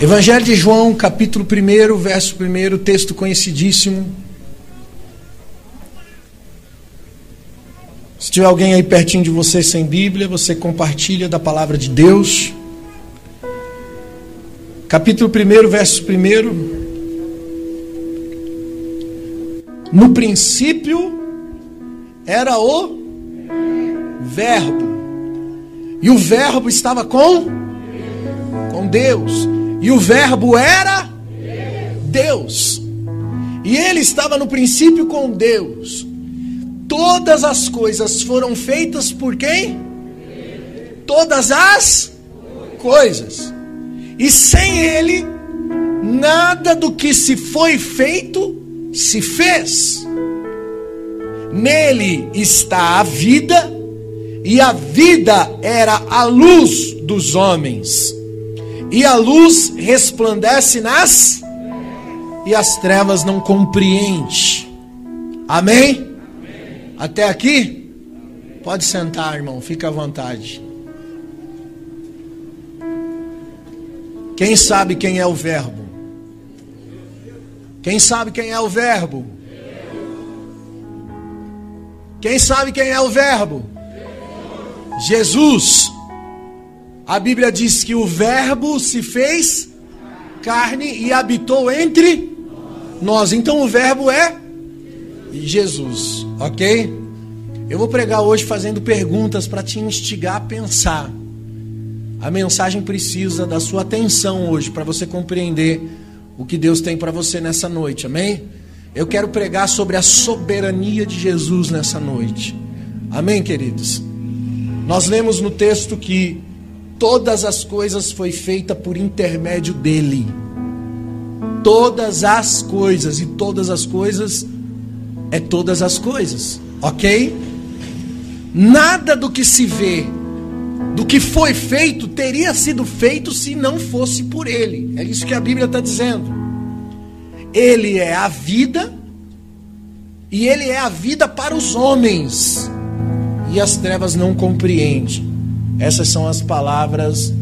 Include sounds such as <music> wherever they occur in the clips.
Evangelho de João, capítulo 1, verso 1, texto conhecidíssimo. Se tiver alguém aí pertinho de você sem Bíblia, você compartilha da palavra de Deus. Capítulo 1, verso 1. No princípio era o Verbo. E o Verbo estava com com Deus. E o Verbo era Deus. E ele estava no princípio com Deus. Todas as coisas foram feitas por quem? Todas as coisas. E sem ele, nada do que se foi feito se fez. Nele está a vida, e a vida era a luz dos homens. E a luz resplandece nas e as trevas não compreende. Amém? Até aqui? Pode sentar, irmão, fica à vontade. Quem sabe quem é o Verbo? Quem sabe quem é o Verbo? Quem sabe quem é o Verbo? Jesus. A Bíblia diz que o Verbo se fez carne e habitou entre nós. Então o Verbo é Jesus, ok? Eu vou pregar hoje fazendo perguntas para te instigar a pensar. A mensagem precisa da sua atenção hoje para você compreender o que Deus tem para você nessa noite, amém? Eu quero pregar sobre a soberania de Jesus nessa noite, amém, queridos? Nós lemos no texto que todas as coisas foi feita por intermédio dele. Todas as coisas e todas as coisas é todas as coisas, ok? Nada do que se vê, do que foi feito, teria sido feito se não fosse por ele. É isso que a Bíblia está dizendo. Ele é a vida e ele é a vida para os homens e as trevas não compreendem. Essas são as palavras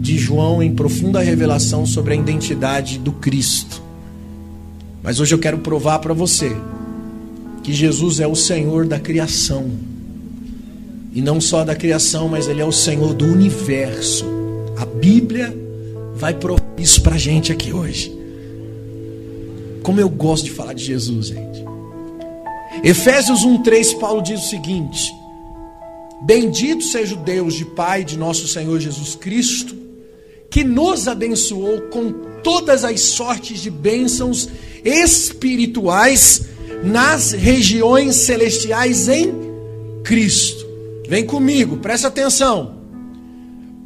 de João em profunda revelação sobre a identidade do Cristo. Mas hoje eu quero provar para você que Jesus é o Senhor da criação. E não só da criação, mas Ele é o Senhor do universo. A Bíblia vai provar isso para a gente aqui hoje. Como eu gosto de falar de Jesus, gente. Efésios 1,3, Paulo diz o seguinte: Bendito seja o Deus de Pai de nosso Senhor Jesus Cristo, que nos abençoou com todas as sortes de bênçãos espirituais nas regiões celestiais em Cristo. Vem comigo, presta atenção.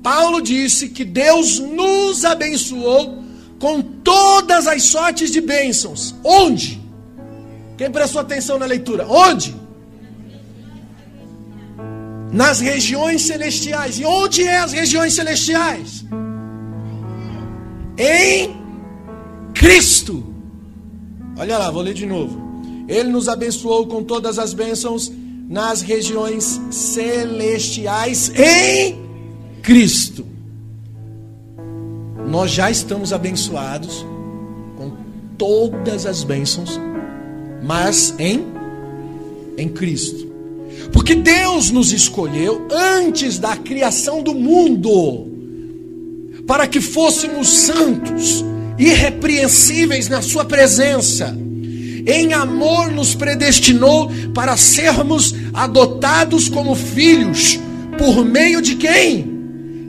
Paulo disse que Deus nos abençoou com todas as sortes de bênçãos. Onde? Quem prestou atenção na leitura? Onde? nas regiões celestiais. E onde é as regiões celestiais? Em Cristo. Olha lá, vou ler de novo. Ele nos abençoou com todas as bênçãos nas regiões celestiais em Cristo. Nós já estamos abençoados com todas as bênçãos, mas em em Cristo. Porque Deus nos escolheu antes da criação do mundo, para que fôssemos santos, irrepreensíveis na Sua presença. Em amor nos predestinou para sermos adotados como filhos, por meio de quem?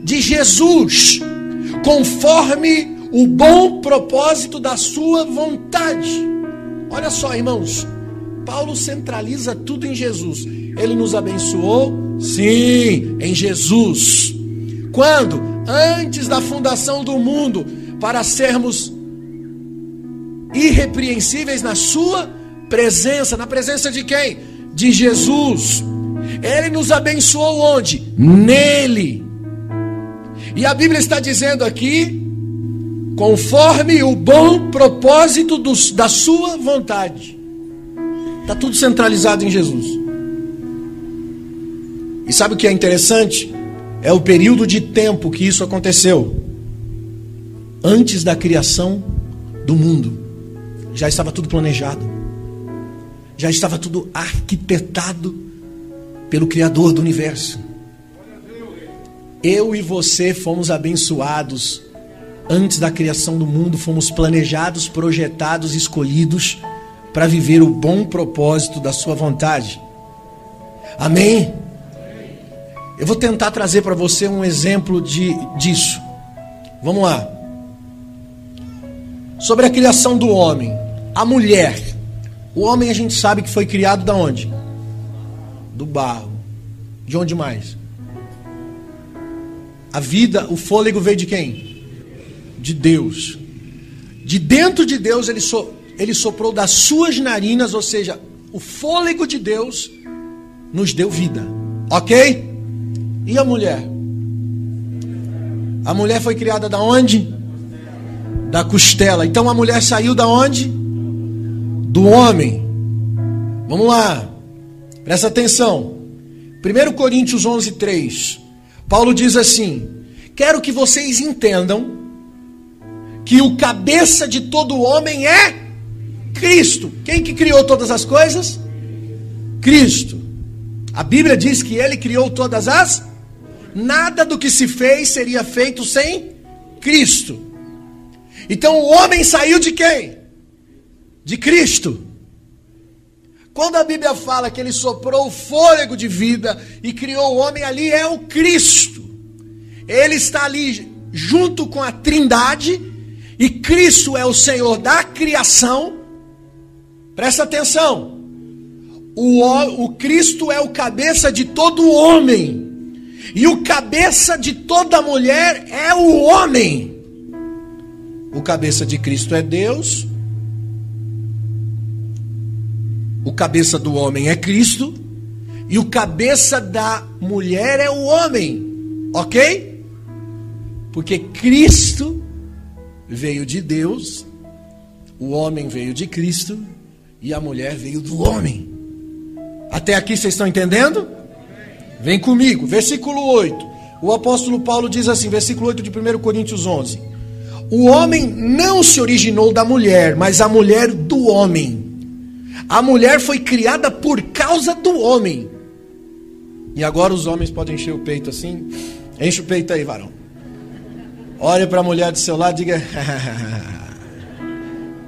De Jesus, conforme o bom propósito da Sua vontade. Olha só, irmãos, Paulo centraliza tudo em Jesus. Ele nos abençoou? Sim, em Jesus. Quando? Antes da fundação do mundo, para sermos irrepreensíveis na Sua presença. Na presença de quem? De Jesus. Ele nos abençoou onde? Nele. E a Bíblia está dizendo aqui, conforme o bom propósito dos, da Sua vontade. Está tudo centralizado em Jesus. E sabe o que é interessante? É o período de tempo que isso aconteceu. Antes da criação do mundo. Já estava tudo planejado. Já estava tudo arquitetado pelo Criador do universo. Eu e você fomos abençoados antes da criação do mundo, fomos planejados, projetados, escolhidos para viver o bom propósito da Sua vontade. Amém? Eu vou tentar trazer para você um exemplo de, disso. Vamos lá. Sobre a criação do homem, a mulher. O homem a gente sabe que foi criado da onde? Do barro. De onde mais? A vida, o fôlego veio de quem? De Deus. De dentro de Deus ele, so, ele soprou das suas narinas, ou seja, o fôlego de Deus nos deu vida. Ok? E a mulher? A mulher foi criada da onde? Da costela. Então a mulher saiu da onde? Do homem. Vamos lá. Presta atenção. 1 Coríntios 11, 3. Paulo diz assim: Quero que vocês entendam que o cabeça de todo homem é Cristo. Quem que criou todas as coisas? Cristo. A Bíblia diz que ele criou todas as nada do que se fez seria feito sem Cristo. Então o homem saiu de quem? De Cristo. Quando a Bíblia fala que ele soprou o fôlego de vida e criou o homem, ali é o Cristo. Ele está ali junto com a Trindade, e Cristo é o Senhor da criação. Presta atenção. O, o Cristo é o cabeça de todo homem. E o cabeça de toda mulher é o homem. O cabeça de Cristo é Deus, o cabeça do homem é Cristo e o cabeça da mulher é o homem, ok? Porque Cristo veio de Deus, o homem veio de Cristo e a mulher veio do homem. Até aqui vocês estão entendendo? Vem comigo, versículo 8. O apóstolo Paulo diz assim, versículo 8 de 1 Coríntios 11: O homem não se originou da mulher, mas a mulher do homem. A mulher foi criada por causa do homem. E agora os homens podem encher o peito assim. Enche o peito aí, varão. Olha para a mulher do seu lado e diga: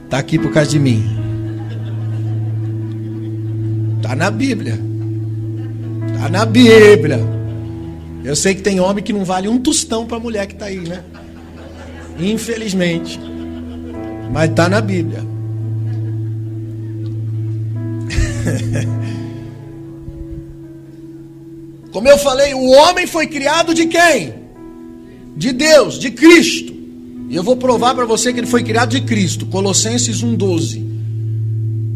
Está <laughs> aqui por causa de mim. Está na Bíblia. Está na Bíblia. Eu sei que tem homem que não vale um tostão para a mulher que está aí, né? Infelizmente. Mas está na Bíblia. <laughs> Como eu falei, o homem foi criado de quem? De Deus, de Cristo. E eu vou provar para você que ele foi criado de Cristo. Colossenses 1,12.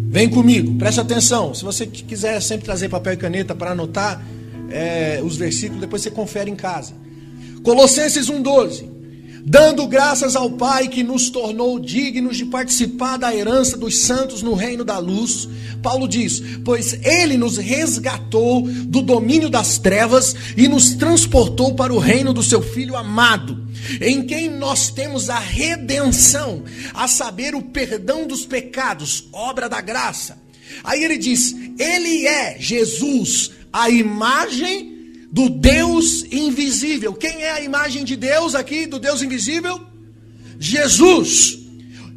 Vem comigo, preste atenção. Se você quiser sempre trazer papel e caneta para anotar é, os versículos, depois você confere em casa. Colossenses 1,12 dando graças ao Pai que nos tornou dignos de participar da herança dos santos no reino da luz. Paulo diz: Pois ele nos resgatou do domínio das trevas e nos transportou para o reino do seu Filho amado, em quem nós temos a redenção, a saber, o perdão dos pecados, obra da graça. Aí ele diz: Ele é Jesus, a imagem do Deus invisível. Quem é a imagem de Deus aqui, do Deus invisível? Jesus.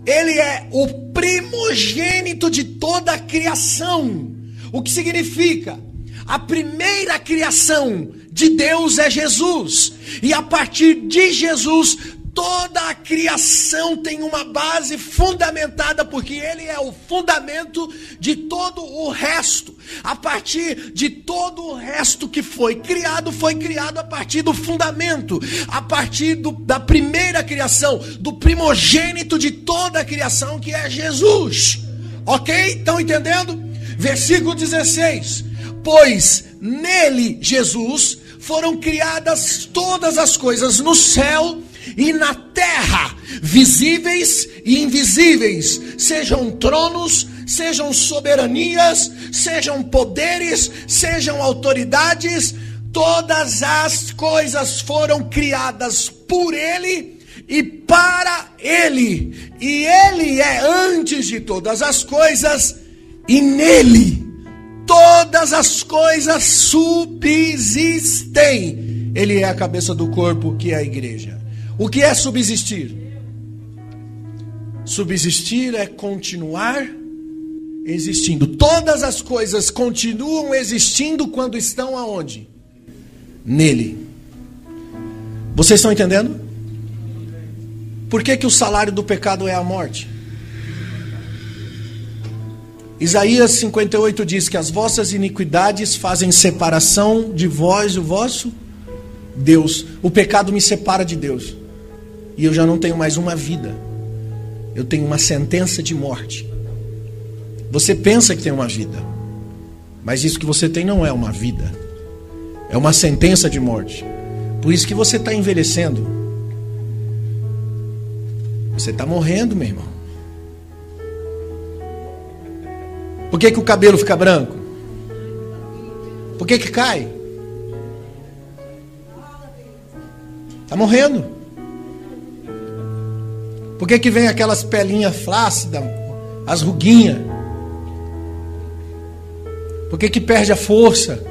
Ele é o primogênito de toda a criação. O que significa? A primeira criação de Deus é Jesus. E a partir de Jesus, Toda a criação tem uma base fundamentada, porque Ele é o fundamento de todo o resto. A partir de todo o resto que foi criado, foi criado a partir do fundamento, a partir do, da primeira criação, do primogênito de toda a criação, que é Jesus. Ok? Estão entendendo? Versículo 16: Pois nele, Jesus, foram criadas todas as coisas no céu e na terra, visíveis e invisíveis, sejam tronos, sejam soberanias, sejam poderes, sejam autoridades, todas as coisas foram criadas por Ele e para Ele. E Ele é antes de todas as coisas, e nele todas as coisas subsistem. Ele é a cabeça do corpo, que é a igreja. O que é subsistir? Subsistir é continuar existindo. Todas as coisas continuam existindo quando estão aonde? Nele. Vocês estão entendendo? Por que, que o salário do pecado é a morte? Isaías 58 diz que as vossas iniquidades fazem separação de vós e o vosso Deus. O pecado me separa de Deus. E eu já não tenho mais uma vida. Eu tenho uma sentença de morte. Você pensa que tem uma vida. Mas isso que você tem não é uma vida. É uma sentença de morte. Por isso que você está envelhecendo. Você está morrendo, meu irmão. Por que, que o cabelo fica branco? Por que, que cai? Está morrendo. Por que, que vem aquelas pelinhas flácidas, as ruguinhas? Por que, que perde a força?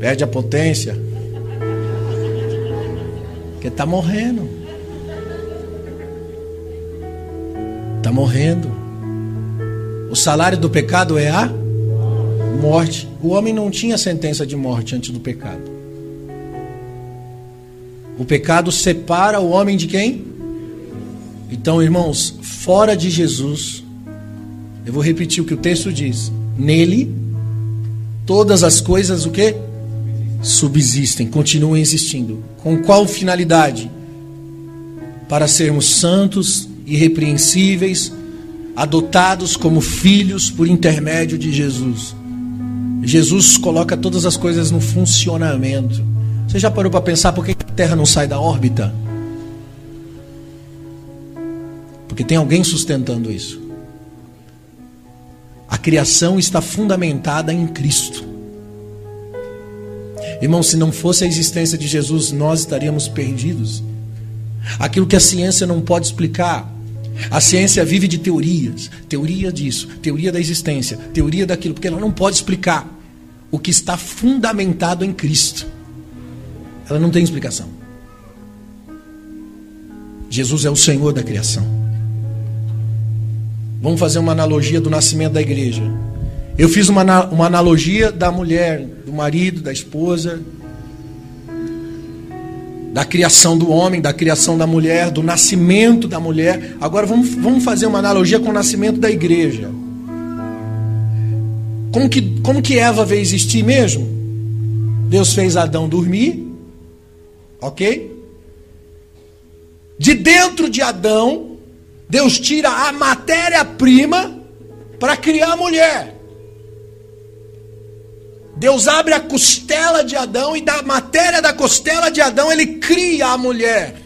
Perde a potência? Porque está morrendo. Está morrendo. O salário do pecado é a morte. O homem não tinha sentença de morte antes do pecado. O pecado separa o homem de quem? Então, irmãos, fora de Jesus, eu vou repetir o que o texto diz. Nele, todas as coisas o que? Subsistem, continuam existindo. Com qual finalidade? Para sermos santos irrepreensíveis, adotados como filhos por intermédio de Jesus. Jesus coloca todas as coisas no funcionamento. Você já parou para pensar por que a Terra não sai da órbita? Porque tem alguém sustentando isso. A criação está fundamentada em Cristo. Irmão, se não fosse a existência de Jesus, nós estaríamos perdidos. Aquilo que a ciência não pode explicar. A ciência vive de teorias, teoria disso, teoria da existência, teoria daquilo, porque ela não pode explicar o que está fundamentado em Cristo. Ela não tem explicação. Jesus é o Senhor da criação. Vamos fazer uma analogia do nascimento da igreja. Eu fiz uma, uma analogia da mulher, do marido, da esposa, da criação do homem, da criação da mulher, do nascimento da mulher. Agora vamos, vamos fazer uma analogia com o nascimento da igreja. Como que, como que Eva veio existir mesmo? Deus fez Adão dormir, ok? De dentro de Adão, Deus tira a matéria-prima para criar a mulher. Deus abre a costela de Adão e da matéria da costela de Adão ele cria a mulher.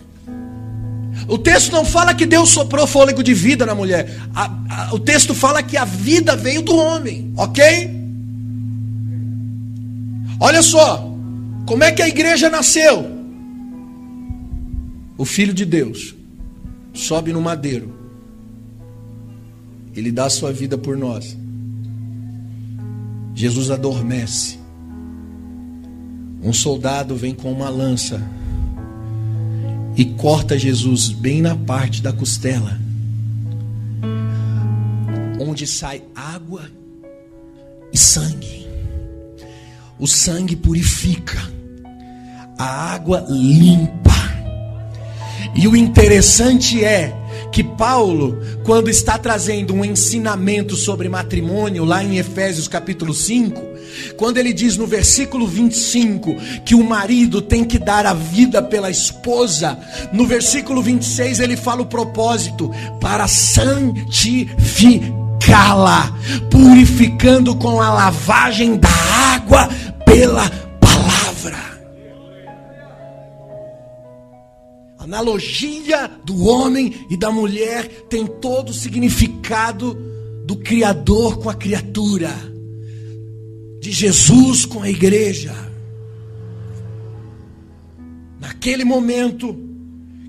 O texto não fala que Deus soprou fôlego de vida na mulher. A, a, o texto fala que a vida veio do homem, ok? Olha só, como é que a igreja nasceu? O Filho de Deus sobe no madeiro, ele dá a sua vida por nós. Jesus adormece. Um soldado vem com uma lança e corta Jesus bem na parte da costela, onde sai água e sangue. O sangue purifica, a água limpa. E o interessante é que Paulo, quando está trazendo um ensinamento sobre matrimônio, lá em Efésios capítulo 5, quando ele diz no versículo 25 que o marido tem que dar a vida pela esposa, no versículo 26 ele fala o propósito para santificá-la, purificando com a lavagem da água pela palavra. Analogia do homem e da mulher tem todo o significado do Criador com a criatura, de Jesus com a igreja. Naquele momento,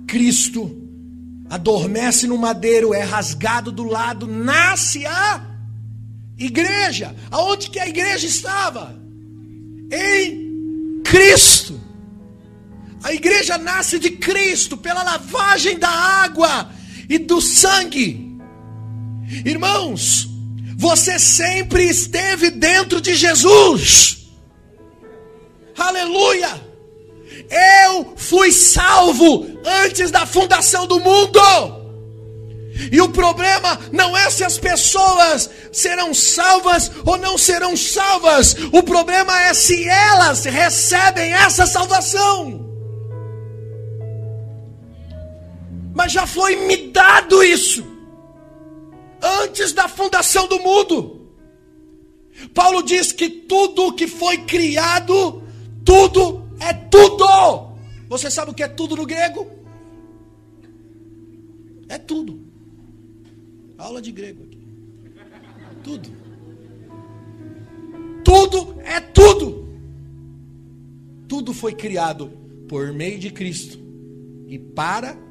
Cristo adormece no madeiro, é rasgado do lado, nasce a igreja. Aonde que a igreja estava? Em Cristo. A igreja nasce de Cristo pela lavagem da água e do sangue. Irmãos, você sempre esteve dentro de Jesus. Aleluia! Eu fui salvo antes da fundação do mundo. E o problema não é se as pessoas serão salvas ou não serão salvas. O problema é se elas recebem essa salvação. Mas já foi me dado isso antes da fundação do mundo. Paulo diz que tudo que foi criado, tudo é tudo. Você sabe o que é tudo no grego? É tudo. Aula de grego aqui. Tudo. Tudo é tudo. Tudo foi criado por meio de Cristo e para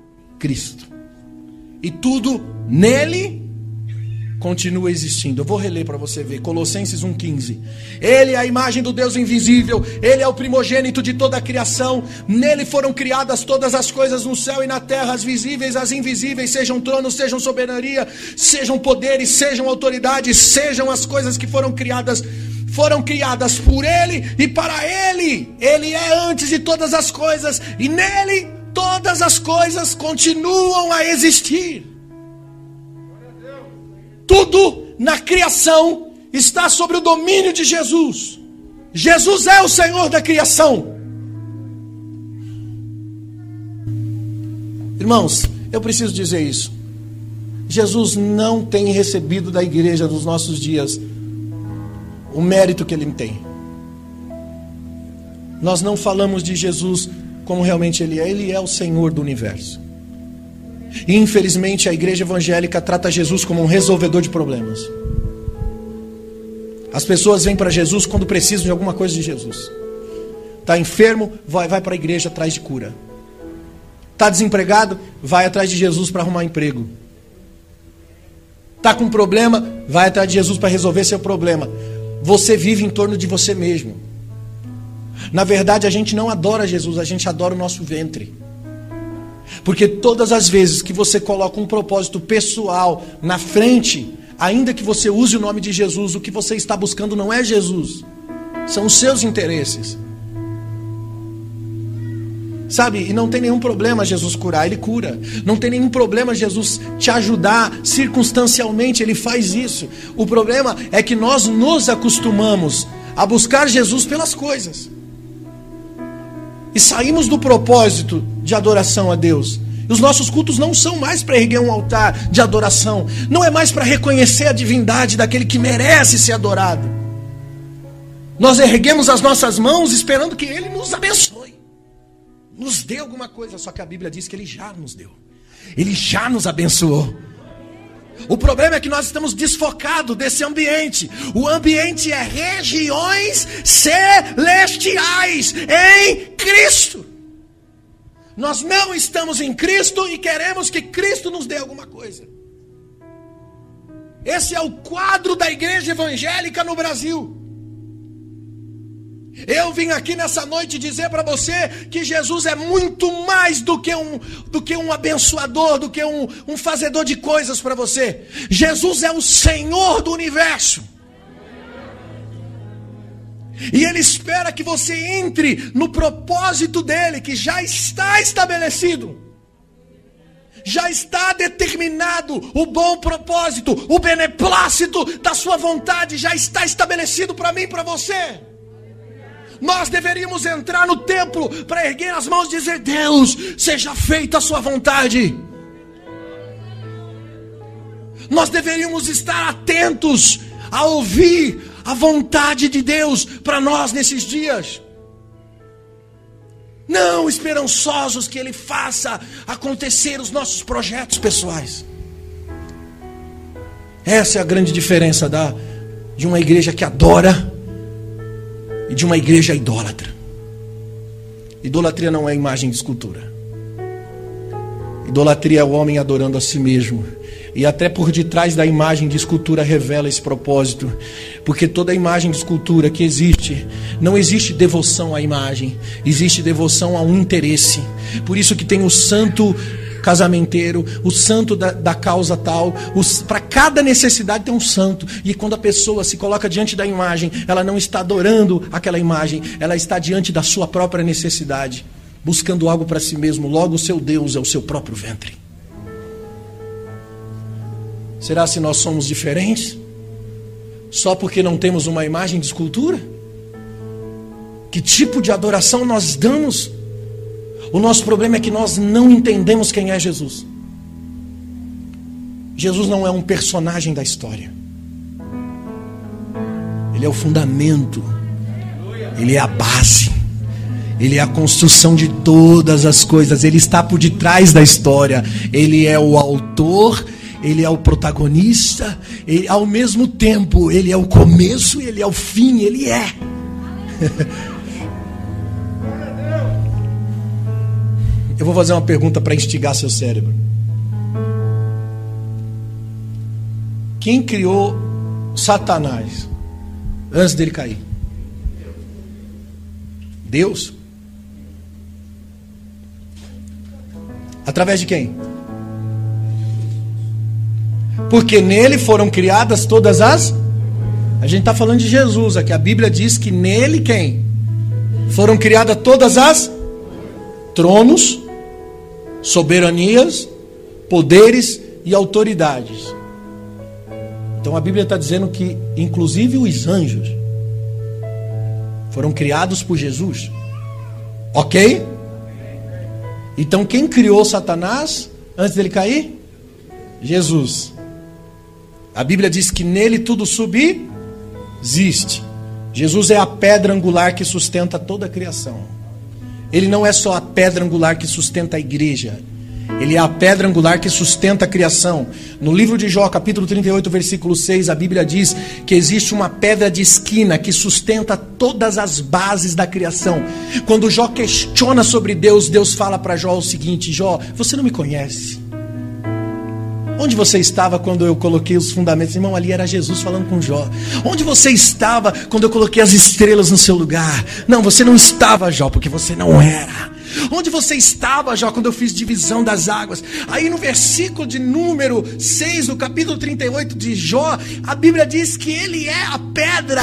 Cristo. E tudo nele continua existindo. Eu vou reler para você ver. Colossenses 1,15. Ele é a imagem do Deus invisível, ele é o primogênito de toda a criação. Nele foram criadas todas as coisas no céu e na terra, as visíveis, as invisíveis, sejam tronos, sejam soberania, sejam poderes, sejam autoridades, sejam as coisas que foram criadas. Foram criadas por Ele e para Ele. Ele é antes de todas as coisas e nele todas as coisas continuam a existir. Tudo na criação está sobre o domínio de Jesus. Jesus é o Senhor da criação. Irmãos, eu preciso dizer isso. Jesus não tem recebido da igreja dos nossos dias o mérito que ele tem. Nós não falamos de Jesus como realmente ele é, ele é o Senhor do universo. E infelizmente a igreja evangélica trata Jesus como um resolvedor de problemas. As pessoas vêm para Jesus quando precisam de alguma coisa de Jesus. Está enfermo, vai, vai para a igreja atrás de cura. Está desempregado, vai atrás de Jesus para arrumar emprego. Está com problema, vai atrás de Jesus para resolver seu problema. Você vive em torno de você mesmo. Na verdade, a gente não adora Jesus, a gente adora o nosso ventre. Porque todas as vezes que você coloca um propósito pessoal na frente, ainda que você use o nome de Jesus, o que você está buscando não é Jesus, são os seus interesses. Sabe, e não tem nenhum problema Jesus curar, ele cura. Não tem nenhum problema Jesus te ajudar circunstancialmente, ele faz isso. O problema é que nós nos acostumamos a buscar Jesus pelas coisas e saímos do propósito de adoração a Deus. Os nossos cultos não são mais para erguer um altar de adoração, não é mais para reconhecer a divindade daquele que merece ser adorado. Nós erguemos as nossas mãos esperando que Ele nos abençoe, nos dê alguma coisa, só que a Bíblia diz que Ele já nos deu, Ele já nos abençoou. O problema é que nós estamos desfocados desse ambiente. O ambiente é regiões celestiais em Cristo. Nós não estamos em Cristo e queremos que Cristo nos dê alguma coisa. Esse é o quadro da igreja evangélica no Brasil. Eu vim aqui nessa noite dizer para você que Jesus é muito mais do que um, do que um abençoador, do que um, um fazedor de coisas para você. Jesus é o Senhor do universo. E Ele espera que você entre no propósito dele, que já está estabelecido. Já está determinado o bom propósito, o beneplácito da sua vontade, já está estabelecido para mim e para você. Nós deveríamos entrar no templo para erguer as mãos e dizer: Deus, seja feita a Sua vontade. Nós deveríamos estar atentos a ouvir a vontade de Deus para nós nesses dias. Não esperançosos que Ele faça acontecer os nossos projetos pessoais. Essa é a grande diferença da, de uma igreja que adora e de uma igreja idólatra. Idolatria não é imagem de escultura. Idolatria é o homem adorando a si mesmo. E até por detrás da imagem de escultura revela esse propósito. Porque toda imagem de escultura que existe, não existe devoção à imagem, existe devoção a um interesse. Por isso que tem o santo casamenteiro, o santo da, da causa tal. Para cada necessidade tem um santo. E quando a pessoa se coloca diante da imagem, ela não está adorando aquela imagem, ela está diante da sua própria necessidade buscando algo para si mesmo, logo o seu Deus é o seu próprio ventre. Será se nós somos diferentes? Só porque não temos uma imagem de escultura? Que tipo de adoração nós damos? O nosso problema é que nós não entendemos quem é Jesus. Jesus não é um personagem da história. Ele é o fundamento. Ele é a base. Ele é a construção de todas as coisas, ele está por detrás da história, ele é o autor, ele é o protagonista, ele, ao mesmo tempo, ele é o começo, ele é o fim, ele é. <laughs> Eu vou fazer uma pergunta para instigar seu cérebro. Quem criou Satanás antes dele cair? Deus? Através de quem? Porque nele foram criadas todas as. A gente está falando de Jesus aqui. A Bíblia diz que nele quem? Foram criadas todas as tronos, soberanias, poderes e autoridades. Então a Bíblia está dizendo que, inclusive os anjos, foram criados por Jesus. Ok? Então quem criou Satanás antes dele cair? Jesus. A Bíblia diz que nele tudo subsiste. Jesus é a pedra angular que sustenta toda a criação. Ele não é só a pedra angular que sustenta a igreja. Ele é a pedra angular que sustenta a criação. No livro de Jó, capítulo 38, versículo 6, a Bíblia diz que existe uma pedra de esquina que sustenta todas as bases da criação. Quando Jó questiona sobre Deus, Deus fala para Jó o seguinte: Jó, você não me conhece. Onde você estava quando eu coloquei os fundamentos? Irmão, ali era Jesus falando com Jó. Onde você estava quando eu coloquei as estrelas no seu lugar? Não, você não estava, Jó, porque você não era. Onde você estava, Jó, quando eu fiz divisão das águas? Aí no versículo de número 6, do capítulo 38 de Jó, a Bíblia diz que ele é a pedra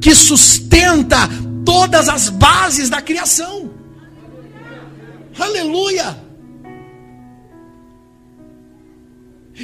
que sustenta todas as bases da criação. Aleluia!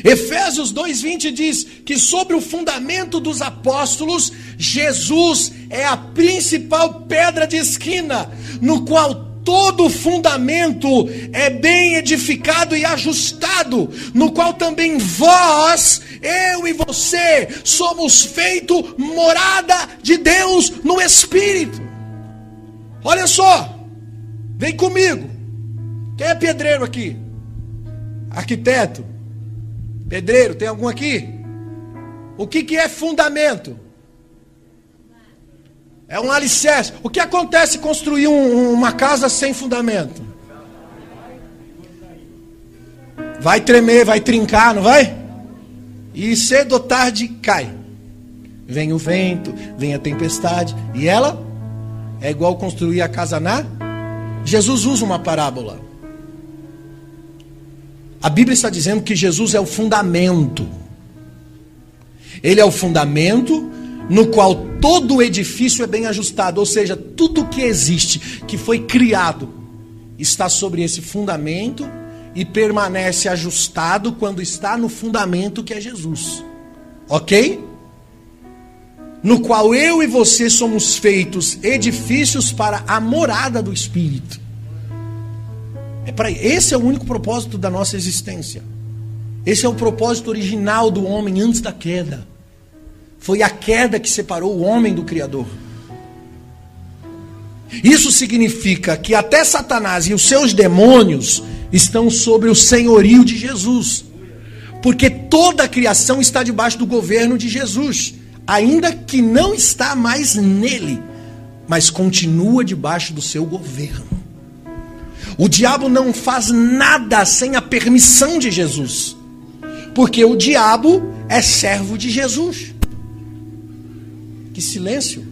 Efésios 2:20 diz que sobre o fundamento dos apóstolos, Jesus é a principal pedra de esquina, no qual todo fundamento é bem edificado e ajustado, no qual também vós, eu e você, somos feito morada de Deus no Espírito. Olha só, vem comigo. Quem é pedreiro aqui? Arquiteto? Pedreiro, tem algum aqui? O que, que é fundamento? É um alicerce. O que acontece construir um, uma casa sem fundamento? Vai tremer, vai trincar, não vai? E cedo ou tarde cai. Vem o vento, vem a tempestade. E ela é igual construir a casa na. Jesus usa uma parábola. A Bíblia está dizendo que Jesus é o fundamento. Ele é o fundamento no qual todo o edifício é bem ajustado, ou seja, tudo que existe, que foi criado, está sobre esse fundamento e permanece ajustado quando está no fundamento que é Jesus. Ok? No qual eu e você somos feitos edifícios para a morada do Espírito. É para esse é o único propósito da nossa existência. Esse é o propósito original do homem antes da queda. Foi a queda que separou o homem do Criador. Isso significa que até Satanás e os seus demônios estão sobre o senhorio de Jesus. Porque toda a criação está debaixo do governo de Jesus, ainda que não está mais nele, mas continua debaixo do seu governo. O diabo não faz nada sem a permissão de Jesus, porque o diabo é servo de Jesus. Que silêncio!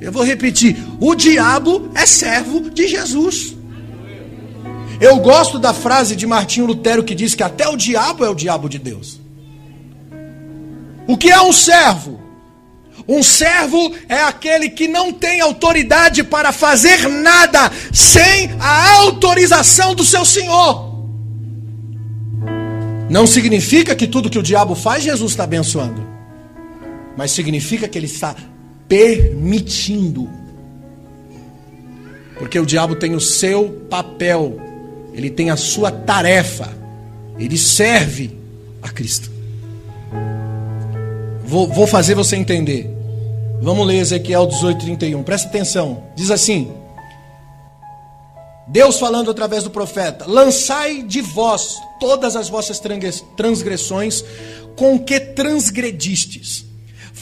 Eu vou repetir: o diabo é servo de Jesus. Eu gosto da frase de Martinho Lutero que diz que até o diabo é o diabo de Deus. O que é um servo? Um servo é aquele que não tem autoridade para fazer nada sem a autorização do seu senhor. Não significa que tudo que o diabo faz, Jesus está abençoando. Mas significa que ele está permitindo. Porque o diabo tem o seu papel, ele tem a sua tarefa, ele serve a Cristo. Vou, vou fazer você entender. Vamos ler Ezequiel 18, 31. Presta atenção. Diz assim: Deus falando através do profeta: Lançai de vós todas as vossas transgressões com que transgredistes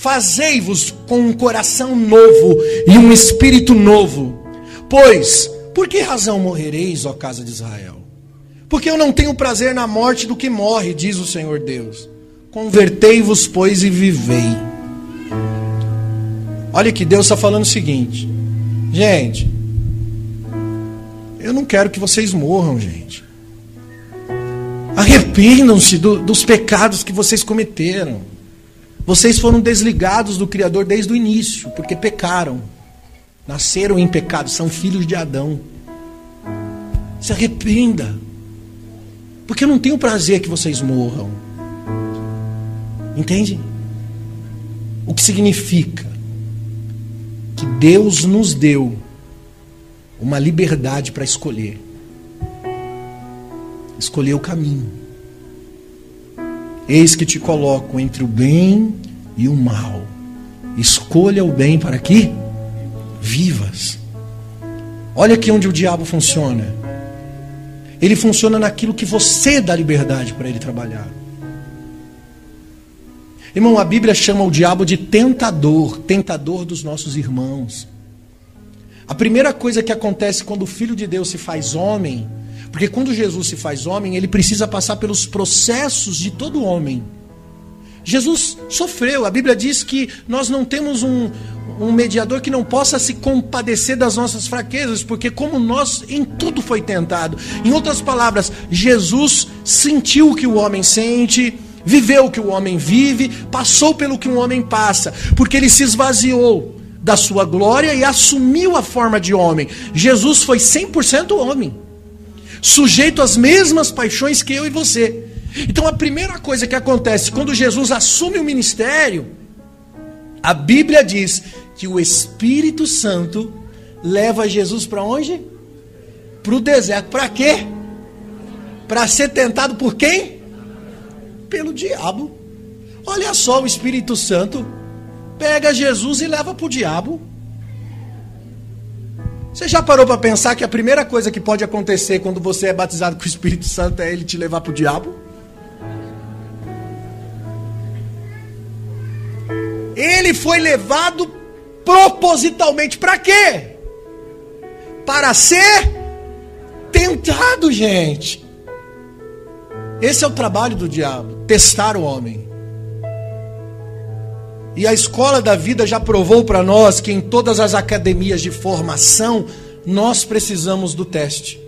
Fazei-vos com um coração novo e um espírito novo. Pois, por que razão morrereis, ó casa de Israel? Porque eu não tenho prazer na morte do que morre, diz o Senhor Deus. Convertei-vos, pois, e vivei. Olha que Deus está falando o seguinte, gente. Eu não quero que vocês morram, gente. Arrependam-se do, dos pecados que vocês cometeram. Vocês foram desligados do Criador desde o início, porque pecaram. Nasceram em pecado, são filhos de Adão. Se arrependa. Porque eu não tenho prazer que vocês morram. Entende? O que significa que Deus nos deu uma liberdade para escolher. Escolher o caminho. Eis que te coloco entre o bem e o mal. Escolha o bem para que vivas. Olha aqui onde o diabo funciona. Ele funciona naquilo que você dá liberdade para ele trabalhar. Irmão, a Bíblia chama o diabo de tentador, tentador dos nossos irmãos. A primeira coisa que acontece quando o Filho de Deus se faz homem porque quando Jesus se faz homem, ele precisa passar pelos processos de todo homem. Jesus sofreu, a Bíblia diz que nós não temos um, um mediador que não possa se compadecer das nossas fraquezas, porque como nós em tudo foi tentado. Em outras palavras, Jesus sentiu o que o homem sente, viveu o que o homem vive, passou pelo que um homem passa, porque ele se esvaziou da sua glória e assumiu a forma de homem. Jesus foi 100% homem sujeito às mesmas paixões que eu e você. Então a primeira coisa que acontece quando Jesus assume o ministério, a Bíblia diz que o Espírito Santo leva Jesus para onde? Para o deserto. Para quê? Para ser tentado por quem? Pelo diabo. Olha só, o Espírito Santo pega Jesus e leva para o diabo. Você já parou para pensar que a primeira coisa que pode acontecer quando você é batizado com o Espírito Santo é ele te levar para o diabo? Ele foi levado propositalmente para quê? Para ser tentado, gente. Esse é o trabalho do diabo, testar o homem. E a escola da vida já provou para nós que em todas as academias de formação nós precisamos do teste.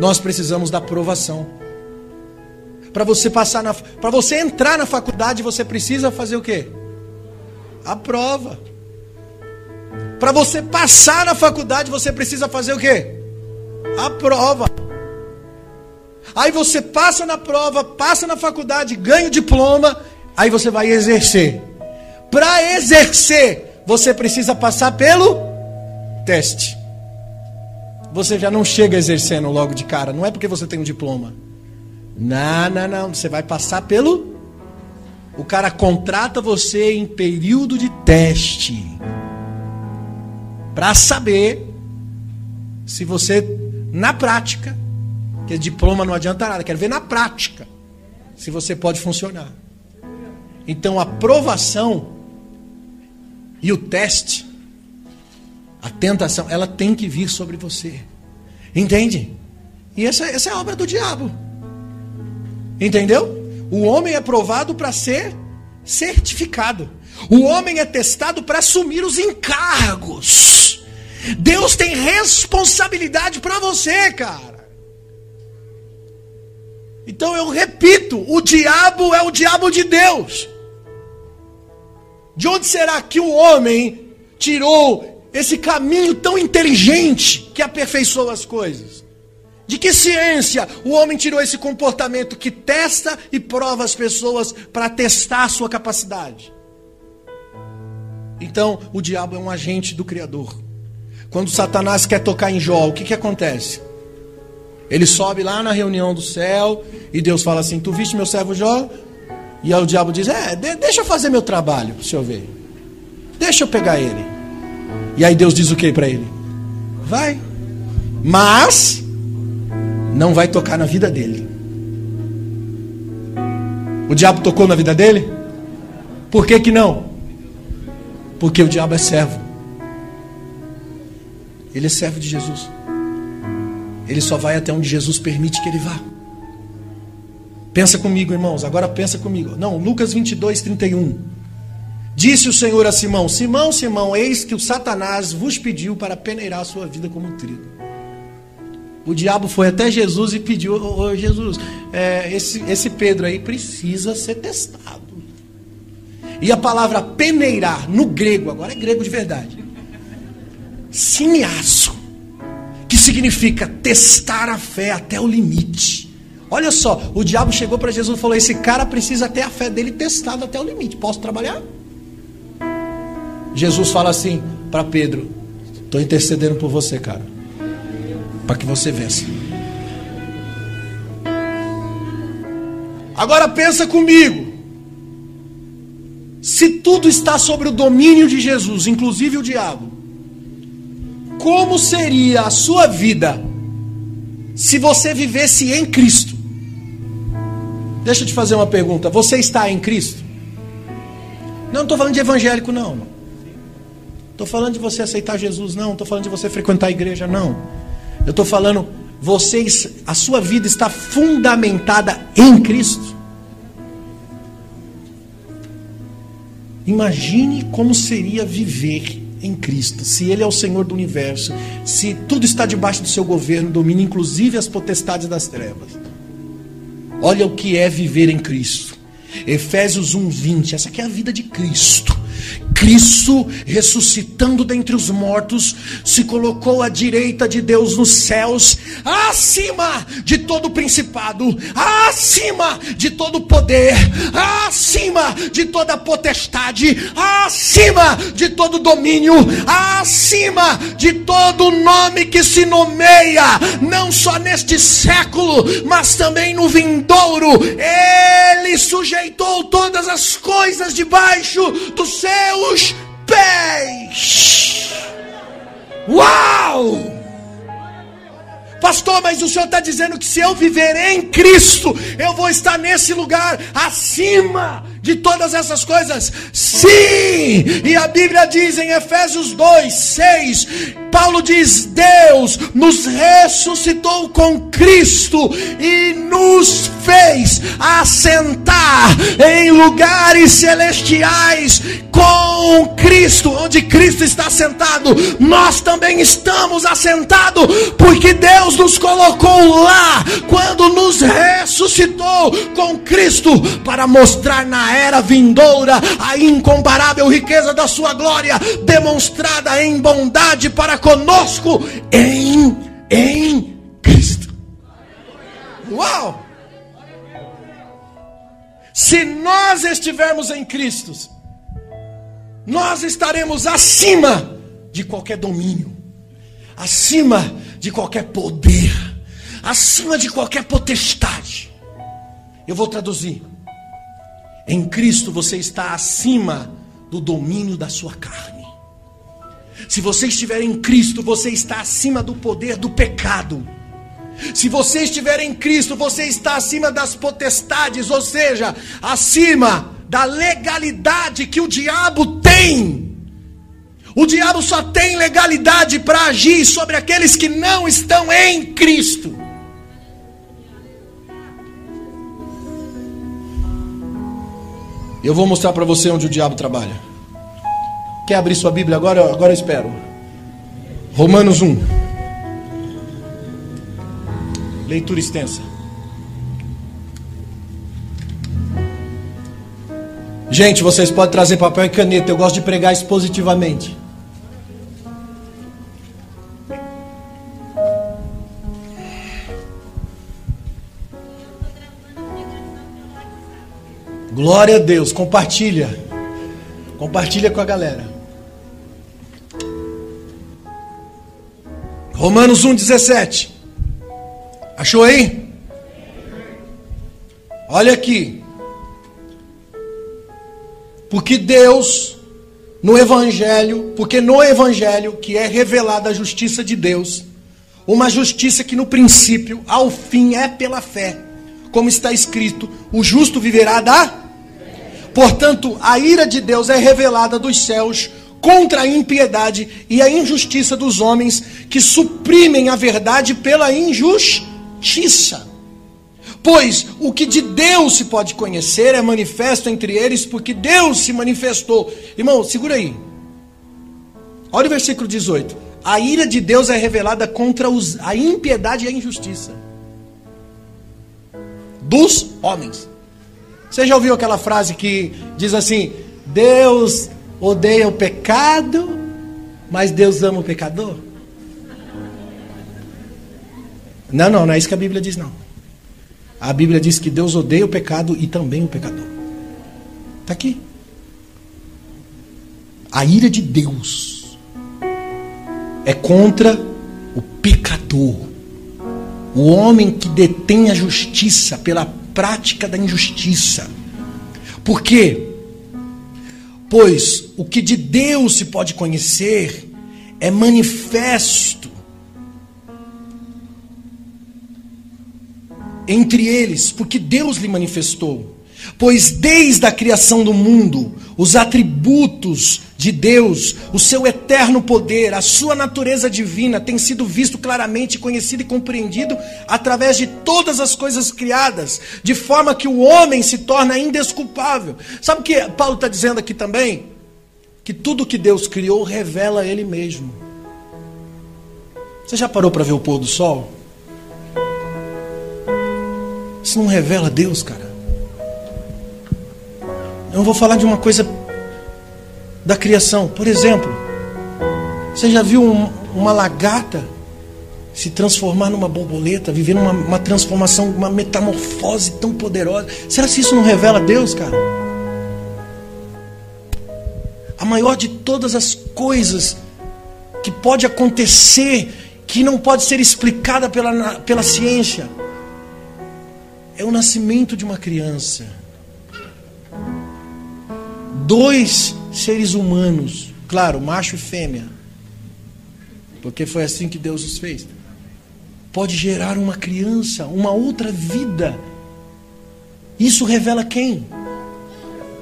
Nós precisamos da aprovação. Para você passar na para você entrar na faculdade, você precisa fazer o quê? A prova. Para você passar na faculdade, você precisa fazer o quê? A prova. Aí você passa na prova, passa na faculdade, ganha o diploma, aí você vai exercer. Para exercer, você precisa passar pelo teste. Você já não chega exercendo logo de cara, não é porque você tem um diploma. Não, não, não. Você vai passar pelo. O cara contrata você em período de teste. Para saber se você, na prática, que diploma não adianta nada, quero ver na prática se você pode funcionar. Então a provação e o teste, a tentação, ela tem que vir sobre você. Entende? E essa, essa é a obra do diabo. Entendeu? O homem é provado para ser certificado. O homem é testado para assumir os encargos. Deus tem responsabilidade para você, cara. Então eu repito: o diabo é o diabo de Deus. De onde será que o homem tirou esse caminho tão inteligente que aperfeiçoa as coisas? De que ciência o homem tirou esse comportamento que testa e prova as pessoas para testar a sua capacidade? Então, o diabo é um agente do Criador. Quando Satanás quer tocar em Jó, o que, que acontece? Ele sobe lá na reunião do céu e Deus fala assim: Tu viste meu servo Jó? E aí o diabo diz: É, deixa eu fazer meu trabalho o senhor ver. Deixa eu pegar ele. E aí Deus diz o que para ele? Vai. Mas não vai tocar na vida dele. O diabo tocou na vida dele? Por que, que não? Porque o diabo é servo. Ele é servo de Jesus. Ele só vai até onde Jesus permite que ele vá. Pensa comigo, irmãos. Agora pensa comigo. Não, Lucas 22, 31. Disse o Senhor a Simão: Simão, Simão, eis que o Satanás vos pediu para peneirar a sua vida como trigo. O diabo foi até Jesus e pediu: Ô Jesus, é, esse, esse Pedro aí precisa ser testado. E a palavra peneirar no grego, agora é grego de verdade, que significa testar a fé até o limite. Olha só, o diabo chegou para Jesus e falou: Esse cara precisa ter a fé dele testada até o limite. Posso trabalhar? Jesus fala assim para Pedro: Estou intercedendo por você, cara, para que você vença. Agora pensa comigo. Se tudo está sobre o domínio de Jesus, inclusive o diabo, como seria a sua vida se você vivesse em Cristo? Deixa eu te fazer uma pergunta. Você está em Cristo? Não estou falando de evangélico, não. Estou falando de você aceitar Jesus, não. Estou falando de você frequentar a igreja, não. Eu estou falando, vocês, a sua vida está fundamentada em Cristo. Imagine como seria viver em Cristo, se Ele é o Senhor do universo, se tudo está debaixo do seu governo, domina inclusive as potestades das trevas. Olha o que é viver em Cristo. Efésios 1:20, essa aqui é a vida de Cristo. Cristo, ressuscitando dentre os mortos, se colocou à direita de Deus nos céus, acima de todo principado, acima de todo poder, acima de toda potestade, acima de todo domínio, acima de todo nome que se nomeia, não só neste século, mas também no vindouro. Ele sujeitou todas as coisas debaixo dos seus seus pés. Uau! Pastor, mas o senhor está dizendo que se eu viver em Cristo, eu vou estar nesse lugar acima de todas essas coisas? Sim! E a Bíblia diz em Efésios 2, 6, Paulo diz: Deus nos ressuscitou com Cristo e nos fez assentar em lugares celestiais com Cristo, onde Cristo está sentado, nós também estamos assentados, porque Deus nos colocou lá quando nos ressuscitou com Cristo para mostrar na era vindoura a incomparável riqueza da sua glória, demonstrada em bondade para conosco em em Cristo. Uau! Se nós estivermos em Cristo, nós estaremos acima de qualquer domínio, acima de qualquer poder, acima de qualquer potestade. Eu vou traduzir. Em Cristo você está acima do domínio da sua carne. Se você estiver em Cristo, você está acima do poder do pecado. Se você estiver em Cristo, você está acima das potestades, ou seja, acima da legalidade que o diabo tem. O diabo só tem legalidade para agir sobre aqueles que não estão em Cristo. Eu vou mostrar para você onde o diabo trabalha. Quer abrir sua Bíblia agora? Agora eu espero. Romanos 1. Leitura extensa. Gente, vocês podem trazer papel e caneta. Eu gosto de pregar expositivamente. Glória a Deus, compartilha. Compartilha com a galera. Romanos 1,17. Achou aí? Olha aqui. Porque Deus, no Evangelho, porque no Evangelho que é revelada a justiça de Deus, uma justiça que no princípio, ao fim, é pela fé, como está escrito: o justo viverá da Portanto, a ira de Deus é revelada dos céus contra a impiedade e a injustiça dos homens que suprimem a verdade pela injustiça. Pois o que de Deus se pode conhecer é manifesto entre eles, porque Deus se manifestou. Irmão, segura aí. Olha o versículo 18. A ira de Deus é revelada contra os, a impiedade e a injustiça dos homens. Você já ouviu aquela frase que diz assim: Deus odeia o pecado, mas Deus ama o pecador? Não, não, não é isso que a Bíblia diz, não. A Bíblia diz que Deus odeia o pecado e também o pecador. Está aqui. A ira de Deus é contra o pecador, o homem que detém a justiça pela prática da injustiça. Por quê? Pois o que de Deus se pode conhecer é manifesto entre eles, porque Deus lhe manifestou. Pois desde a criação do mundo, os atributos de Deus, o seu eterno poder, a sua natureza divina tem sido visto claramente, conhecido e compreendido através de todas as coisas criadas, de forma que o homem se torna indesculpável. Sabe o que Paulo está dizendo aqui também? Que tudo que Deus criou revela Ele mesmo. Você já parou para ver o pôr do sol? Isso não revela Deus, cara. Eu vou falar de uma coisa da criação. Por exemplo, você já viu um, uma lagarta se transformar numa borboleta, vivendo uma, uma transformação, uma metamorfose tão poderosa? Será que isso não revela Deus, cara? A maior de todas as coisas que pode acontecer, que não pode ser explicada pela, pela ciência, é o nascimento de uma criança. Dois seres humanos, claro, macho e fêmea, porque foi assim que Deus os fez, pode gerar uma criança, uma outra vida. Isso revela quem?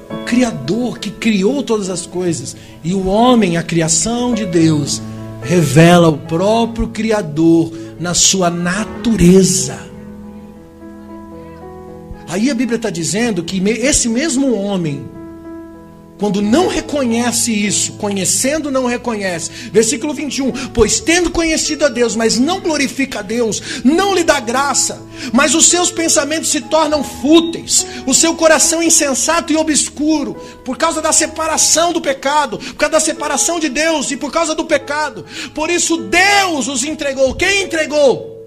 O Criador que criou todas as coisas. E o homem, a criação de Deus, revela o próprio Criador na sua natureza. Aí a Bíblia está dizendo que esse mesmo homem, quando não reconhece isso, conhecendo não reconhece. Versículo 21. Pois tendo conhecido a Deus, mas não glorifica a Deus, não lhe dá graça, mas os seus pensamentos se tornam fúteis, o seu coração insensato e obscuro, por causa da separação do pecado, por causa da separação de Deus e por causa do pecado. Por isso Deus os entregou. Quem entregou?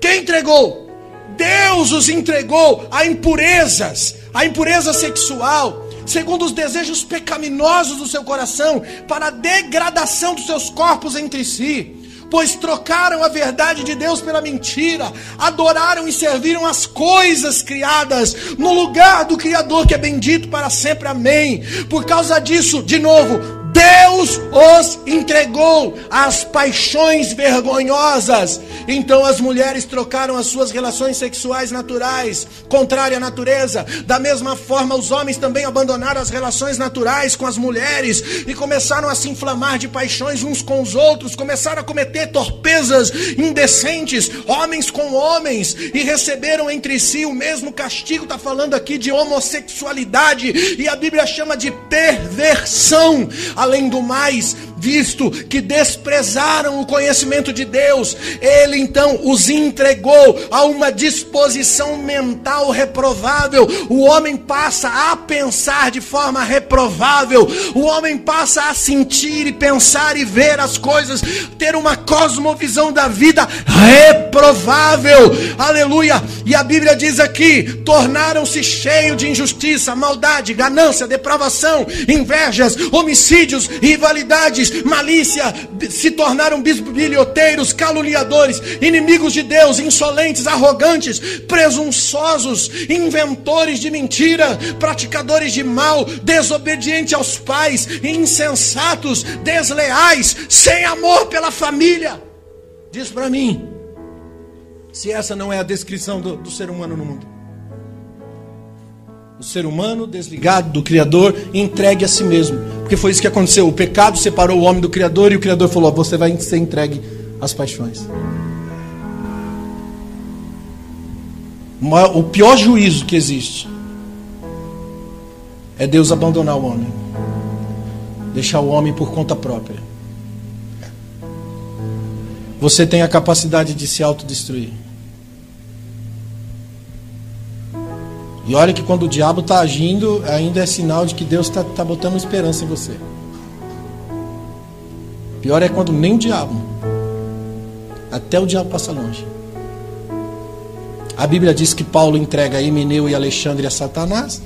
Quem entregou? Deus os entregou a impurezas, a impureza sexual segundo os desejos pecaminosos do seu coração, para a degradação dos seus corpos entre si. Pois trocaram a verdade de Deus pela mentira, adoraram e serviram as coisas criadas no lugar do Criador que é bendito para sempre. Amém. Por causa disso, de novo, Deus os entregou às paixões vergonhosas. Então as mulheres trocaram as suas relações sexuais naturais, contrária à natureza. Da mesma forma, os homens também abandonaram as relações naturais com as mulheres e começaram a se inflamar de paixões uns com os outros, começaram a cometer torpezas indecentes, homens com homens, e receberam entre si o mesmo castigo. Está falando aqui de homossexualidade, e a Bíblia chama de perversão. Além do mais, visto que desprezaram o conhecimento de Deus, ele então os entregou a uma disposição mental reprovável. O homem passa a pensar de forma reprovável, o homem passa a sentir e pensar e ver as coisas, ter uma cosmovisão da vida reprovável. Aleluia! E a Bíblia diz aqui: tornaram-se cheios de injustiça, maldade, ganância, depravação, invejas, homicídios, rivalidades malícia, se tornaram bisbilhoteiros, caluniadores, inimigos de Deus, insolentes, arrogantes, presunçosos, inventores de mentira, praticadores de mal, desobedientes aos pais, insensatos, desleais, sem amor pela família. Diz para mim, se essa não é a descrição do, do ser humano no mundo o ser humano desligado do Criador, entregue a si mesmo. Porque foi isso que aconteceu. O pecado separou o homem do Criador e o Criador falou: Você vai ser entregue às paixões. O pior juízo que existe é Deus abandonar o homem, deixar o homem por conta própria. Você tem a capacidade de se autodestruir. E olha que quando o diabo está agindo, ainda é sinal de que Deus está tá botando esperança em você. Pior é quando nem o diabo, até o diabo passa longe. A Bíblia diz que Paulo entrega Emineu e Alexandre a Satanás.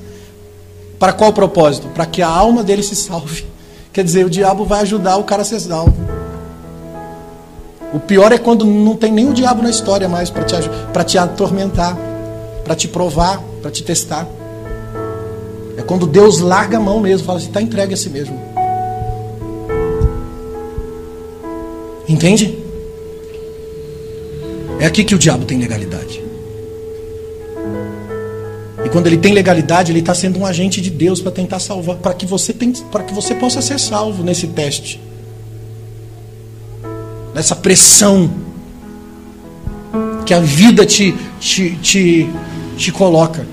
Para qual propósito? Para que a alma dele se salve. Quer dizer, o diabo vai ajudar o cara a ser salvo. O pior é quando não tem nem o diabo na história mais para te, te atormentar, para te provar para te testar. É quando Deus larga a mão mesmo, fala assim: está entregue a si mesmo. Entende? É aqui que o diabo tem legalidade. E quando ele tem legalidade, ele está sendo um agente de Deus para tentar salvar, para que você para que você possa ser salvo nesse teste, nessa pressão que a vida te, te, te, te coloca.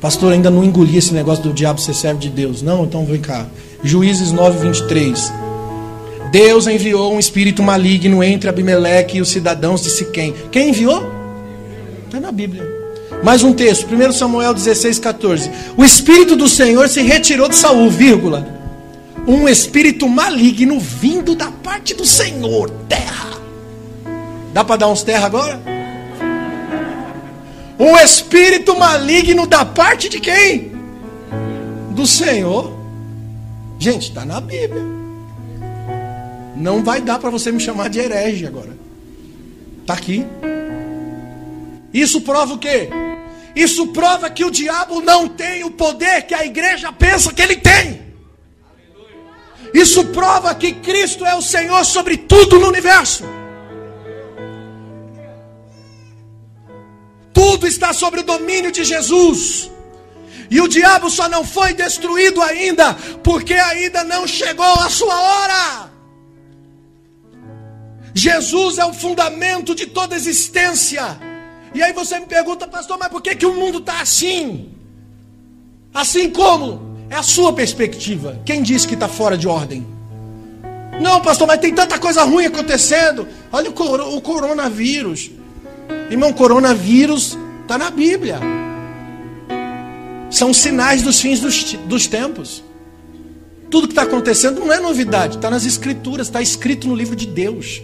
Pastor, ainda não engoli esse negócio do diabo ser servo de Deus. Não, então vem cá. Juízes 9, 23. Deus enviou um espírito maligno entre Abimeleque e os cidadãos de Siquém. Quem enviou? Está na Bíblia. Mais um texto, 1 Samuel 16, 14. O espírito do Senhor se retirou de Saul, vírgula. Um espírito maligno vindo da parte do Senhor, terra. Dá para dar uns terra agora? Um espírito maligno da parte de quem? Do Senhor. Gente, está na Bíblia. Não vai dar para você me chamar de herege agora. Está aqui. Isso prova o quê? Isso prova que o diabo não tem o poder que a igreja pensa que ele tem. Isso prova que Cristo é o Senhor sobre tudo no universo. Tudo está sobre o domínio de Jesus. E o diabo só não foi destruído ainda, porque ainda não chegou a sua hora. Jesus é o fundamento de toda existência. E aí você me pergunta, pastor, mas por que, que o mundo está assim? Assim como? É a sua perspectiva. Quem disse que está fora de ordem? Não, pastor, mas tem tanta coisa ruim acontecendo. Olha o, coronavírus. Irmão, coronavírus está na Bíblia. São sinais dos fins dos, dos tempos. Tudo que está acontecendo não é novidade, está nas Escrituras, está escrito no livro de Deus.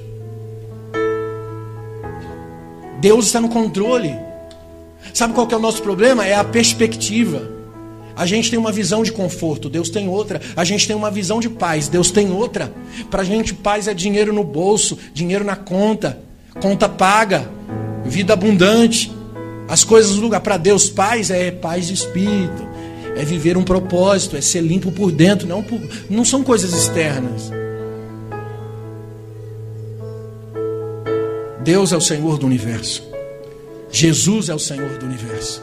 Deus está no controle. Sabe qual é o nosso problema? É a perspectiva. A gente tem uma visão de conforto, Deus tem outra. A gente tem uma visão de paz, Deus tem outra. Para a gente, paz é dinheiro no bolso, dinheiro na conta, conta paga vida abundante, as coisas do lugar. Para Deus, paz é paz de espírito, é viver um propósito, é ser limpo por dentro, não, por, não são coisas externas. Deus é o Senhor do universo. Jesus é o Senhor do universo.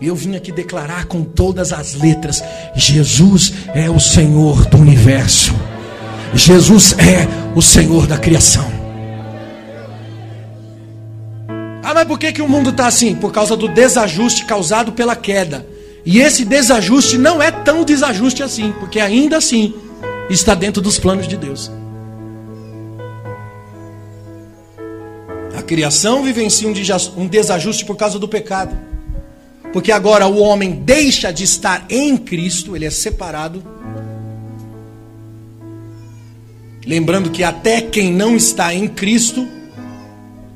E eu vim aqui declarar com todas as letras: Jesus é o Senhor do universo. Jesus é o Senhor da criação. Por que, que o mundo está assim? Por causa do desajuste causado pela queda. E esse desajuste não é tão desajuste assim, porque ainda assim está dentro dos planos de Deus. A criação vivencia um desajuste por causa do pecado. Porque agora o homem deixa de estar em Cristo, ele é separado. Lembrando que até quem não está em Cristo,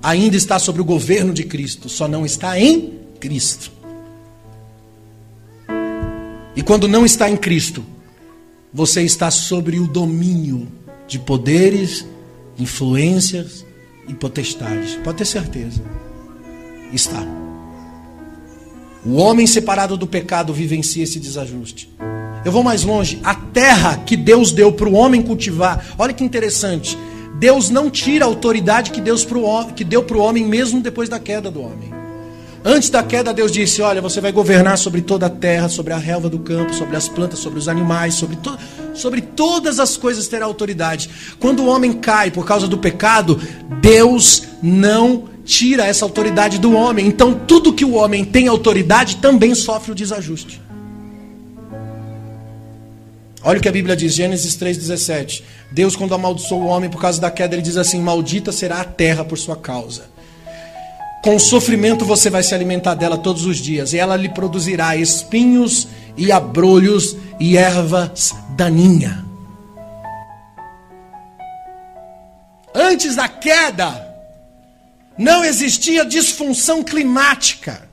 ainda está sob o governo de Cristo, só não está em Cristo. E quando não está em Cristo, você está sobre o domínio de poderes, influências e potestades. Pode ter certeza. Está. O homem separado do pecado vivencia esse desajuste. Eu vou mais longe. A terra que Deus deu para o homem cultivar. Olha que interessante. Deus não tira a autoridade que, Deus pro, que deu para o homem mesmo depois da queda do homem. Antes da queda, Deus disse: Olha, você vai governar sobre toda a terra, sobre a relva do campo, sobre as plantas, sobre os animais, sobre, to sobre todas as coisas terá autoridade. Quando o homem cai por causa do pecado, Deus não tira essa autoridade do homem. Então, tudo que o homem tem autoridade também sofre o desajuste. Olha o que a Bíblia diz, Gênesis 3,17. Deus, quando amaldiçoou o homem por causa da queda, ele diz assim: Maldita será a terra por sua causa. Com sofrimento você vai se alimentar dela todos os dias, e ela lhe produzirá espinhos e abrolhos e ervas daninha. Antes da queda, não existia disfunção climática.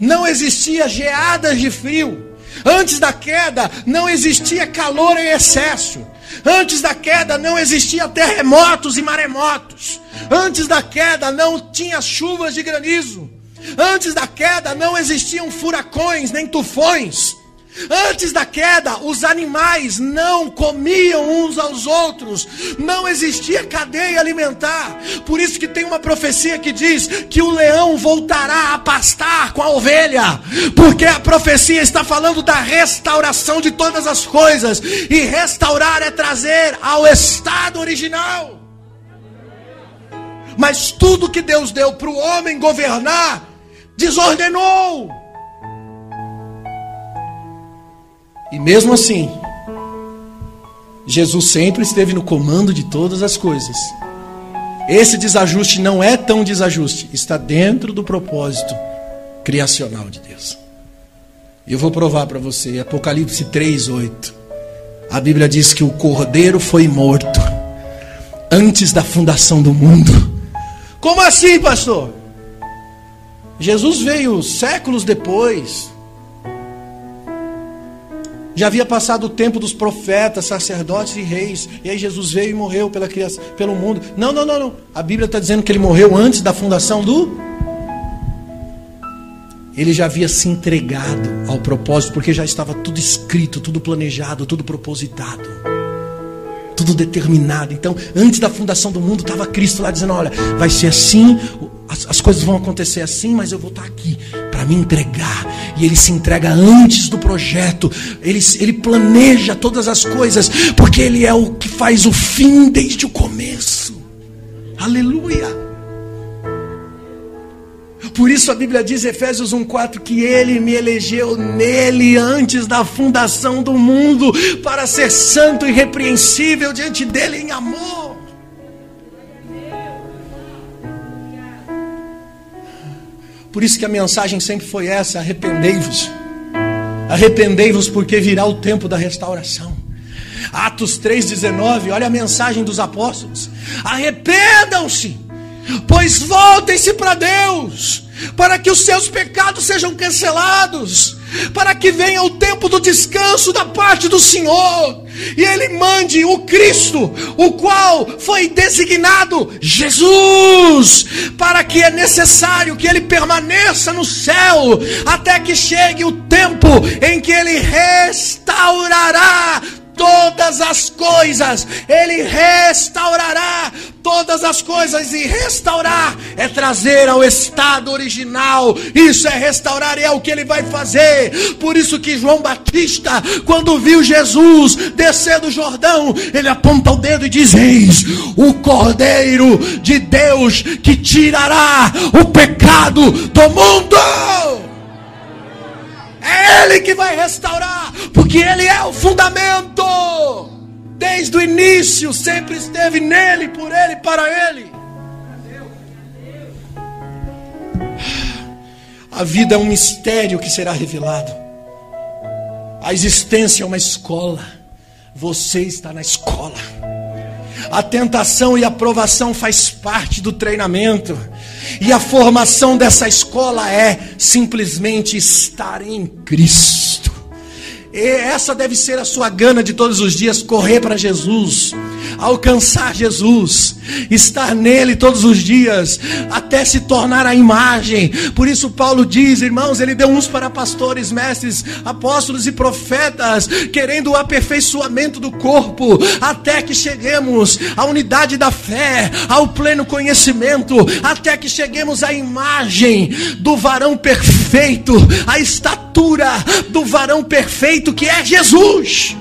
Não existia geadas de frio. Antes da queda, não existia calor em excesso. Antes da queda, não existia terremotos e maremotos. Antes da queda, não tinha chuvas de granizo. Antes da queda, não existiam furacões nem tufões. Antes da queda, os animais não comiam uns aos outros, não existia cadeia alimentar. Por isso que tem uma profecia que diz que o leão voltará a pastar com a ovelha, porque a profecia está falando da restauração de todas as coisas, e restaurar é trazer ao estado original. Mas tudo que Deus deu para o homem governar, desordenou. E mesmo assim, Jesus sempre esteve no comando de todas as coisas. Esse desajuste não é tão desajuste, está dentro do propósito criacional de Deus. Eu vou provar para você, Apocalipse 3:8. A Bíblia diz que o cordeiro foi morto antes da fundação do mundo. Como assim, pastor? Jesus veio séculos depois já havia passado o tempo dos profetas, sacerdotes e reis. E aí Jesus veio e morreu pela criação, pelo mundo. Não, não, não, não. A Bíblia está dizendo que ele morreu antes da fundação do. Ele já havia se entregado ao propósito, porque já estava tudo escrito, tudo planejado, tudo propositado, tudo determinado. Então, antes da fundação do mundo, estava Cristo lá dizendo: Olha, vai ser assim, as, as coisas vão acontecer assim, mas eu vou estar aqui para me entregar. E ele se entrega antes do projeto. Ele, ele planeja todas as coisas, porque ele é o que faz o fim desde o começo. Aleluia. Por isso a Bíblia diz, Efésios 1,4, que Ele me elegeu nele antes da fundação do mundo, para ser santo e repreensível diante dele em amor. Por isso que a mensagem sempre foi essa: arrependei-vos. Arrependei-vos, porque virá o tempo da restauração. Atos 3,19, olha a mensagem dos apóstolos: arrependam-se, Pois voltem-se para Deus, para que os seus pecados sejam cancelados, para que venha o tempo do descanso da parte do Senhor, e Ele mande o Cristo, o qual foi designado Jesus, para que é necessário que Ele permaneça no céu, até que chegue o tempo em que Ele restaurará todas as coisas, Ele restaurará todas as coisas, e restaurar é trazer ao estado original, isso é restaurar, e é o que Ele vai fazer. Por isso que João Batista, quando viu Jesus descer do Jordão, ele aponta o dedo e diz: Eis o Cordeiro de Deus que tirará o pecado do mundo. É Ele que vai restaurar, porque Ele é o fundamento. Desde o início, sempre esteve nele, por Ele, para Ele. A vida é um mistério que será revelado. A existência é uma escola. Você está na escola. A tentação e a provação faz parte do treinamento. E a formação dessa escola é simplesmente estar em Cristo. E essa deve ser a sua gana de todos os dias, correr para Jesus alcançar Jesus, estar nele todos os dias, até se tornar a imagem. Por isso, Paulo diz, irmãos, ele deu uns para pastores, mestres, apóstolos e profetas, querendo o aperfeiçoamento do corpo, até que cheguemos à unidade da fé, ao pleno conhecimento, até que cheguemos à imagem do varão perfeito, a estatura do varão perfeito que é Jesus.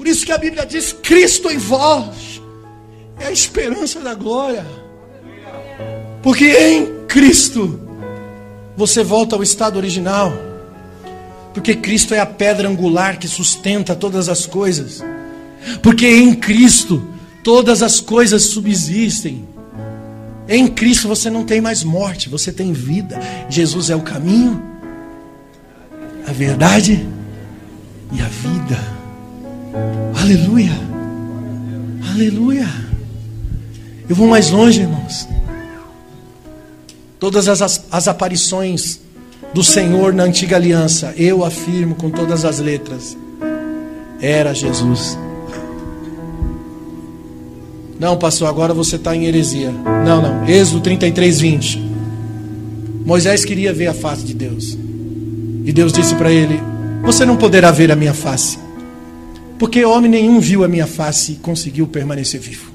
Por isso que a Bíblia diz: Cristo em vós é a esperança da glória. Porque em Cristo você volta ao estado original. Porque Cristo é a pedra angular que sustenta todas as coisas. Porque em Cristo todas as coisas subsistem. Em Cristo você não tem mais morte, você tem vida. Jesus é o caminho, a verdade e a vida. Aleluia. Aleluia. Eu vou mais longe, irmãos. Todas as, as aparições do Senhor na antiga aliança, eu afirmo com todas as letras, era Jesus. Não, pastor, agora você está em heresia. Não, não. Êxodo 33, 20. Moisés queria ver a face de Deus. E Deus disse para ele: Você não poderá ver a minha face porque homem nenhum viu a minha face e conseguiu permanecer vivo.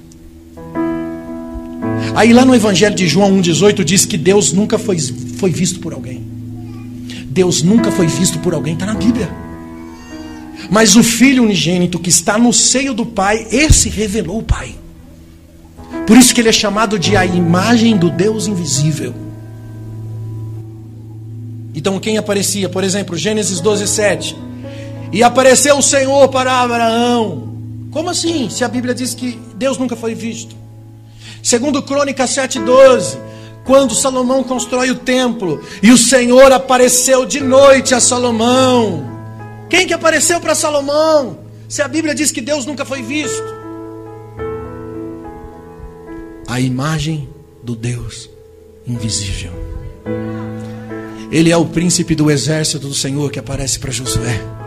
Aí lá no Evangelho de João 1,18 diz que Deus nunca foi, foi visto por alguém. Deus nunca foi visto por alguém, está na Bíblia. Mas o Filho unigênito que está no seio do Pai, esse revelou o Pai. Por isso que ele é chamado de a imagem do Deus invisível. Então quem aparecia? Por exemplo, Gênesis 12, 7. E apareceu o Senhor para Abraão. Como assim? Se a Bíblia diz que Deus nunca foi visto. Segundo Crônicas 7:12, quando Salomão constrói o templo e o Senhor apareceu de noite a Salomão. Quem que apareceu para Salomão? Se a Bíblia diz que Deus nunca foi visto. A imagem do Deus invisível. Ele é o príncipe do exército do Senhor que aparece para Josué.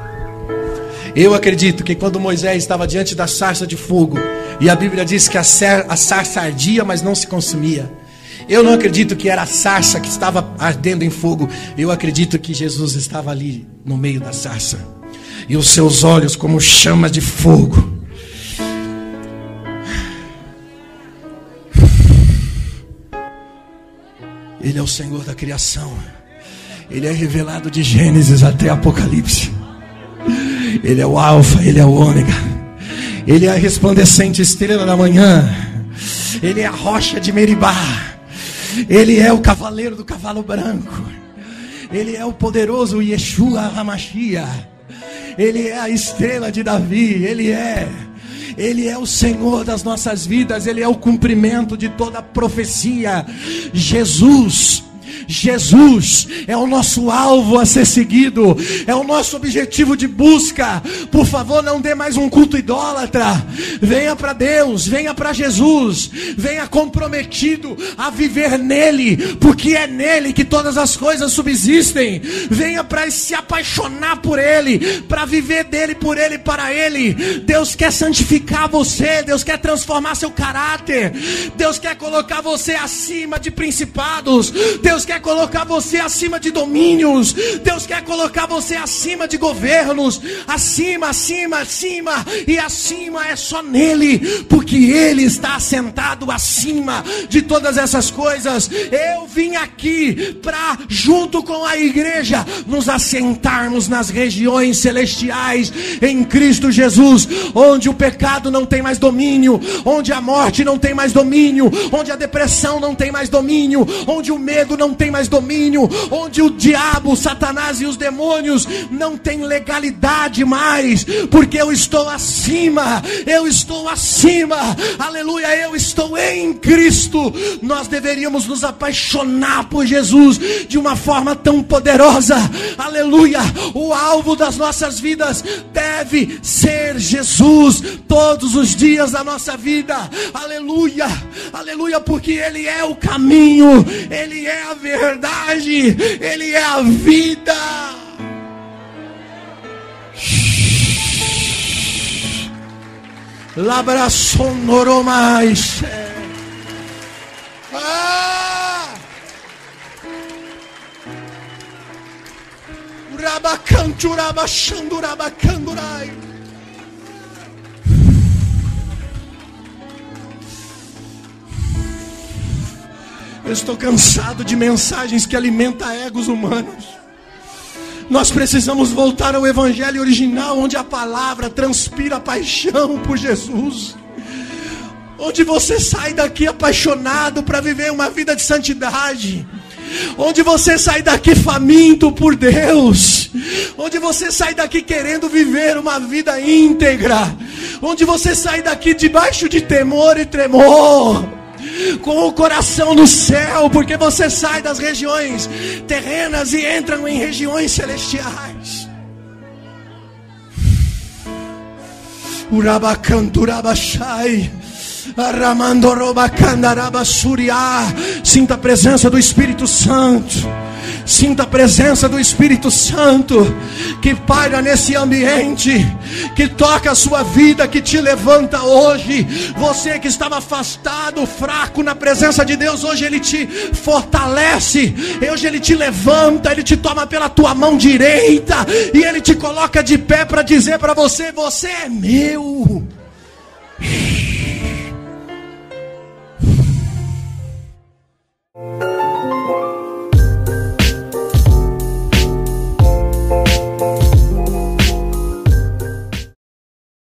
Eu acredito que quando Moisés estava diante da sarça de fogo, e a Bíblia diz que a, a sarça ardia, mas não se consumia. Eu não acredito que era a sarça que estava ardendo em fogo. Eu acredito que Jesus estava ali no meio da sarça. E os seus olhos como chama de fogo. Ele é o Senhor da criação. Ele é revelado de Gênesis até Apocalipse. Ele é o Alfa, Ele é o Ômega. Ele é a resplandecente estrela da manhã. Ele é a rocha de Meribá. Ele é o cavaleiro do cavalo branco. Ele é o poderoso Yeshua Hamashia. Ele é a estrela de Davi. Ele é. Ele é o Senhor das nossas vidas. Ele é o cumprimento de toda profecia. Jesus Jesus é o nosso alvo a ser seguido, é o nosso objetivo de busca. Por favor, não dê mais um culto idólatra. Venha para Deus, venha para Jesus, venha comprometido a viver nele, porque é nele que todas as coisas subsistem. Venha para se apaixonar por ele, para viver dele, por ele, para ele. Deus quer santificar você, Deus quer transformar seu caráter. Deus quer colocar você acima de principados. Deus quer colocar você acima de domínios. Deus quer colocar você acima de governos. Acima, acima, acima. E acima é só nele, porque ele está assentado acima de todas essas coisas. Eu vim aqui para, junto com a igreja, nos assentarmos nas regiões celestiais em Cristo Jesus, onde o pecado não tem mais domínio, onde a morte não tem mais domínio, onde a depressão não tem mais domínio, onde o medo não tem mais domínio, onde o diabo, Satanás e os demônios não têm legalidade mais, porque eu estou acima, eu estou acima, aleluia, eu estou em Cristo. Nós deveríamos nos apaixonar por Jesus de uma forma tão poderosa, aleluia. O alvo das nossas vidas deve ser Jesus todos os dias da nossa vida, aleluia, aleluia, porque Ele é o caminho, Ele é a verdade, Ele é a vida. Labraçonoromais. Ah! Urabacanturabachandurabacandurai. Eu estou cansado de mensagens que alimentam egos humanos. Nós precisamos voltar ao evangelho original, onde a palavra transpira paixão por Jesus. Onde você sai daqui apaixonado para viver uma vida de santidade. Onde você sai daqui faminto por Deus. Onde você sai daqui querendo viver uma vida íntegra. Onde você sai daqui debaixo de temor e tremor com o coração no céu, porque você sai das regiões terrenas e entra em regiões celestiais. Urabacanturabachai. Sinta a presença do Espírito Santo. Sinta a presença do Espírito Santo que paira nesse ambiente, que toca a sua vida, que te levanta hoje. Você que estava afastado, fraco na presença de Deus, hoje Ele te fortalece, hoje Ele te levanta, Ele te toma pela tua mão direita e Ele te coloca de pé para dizer para você: Você é meu.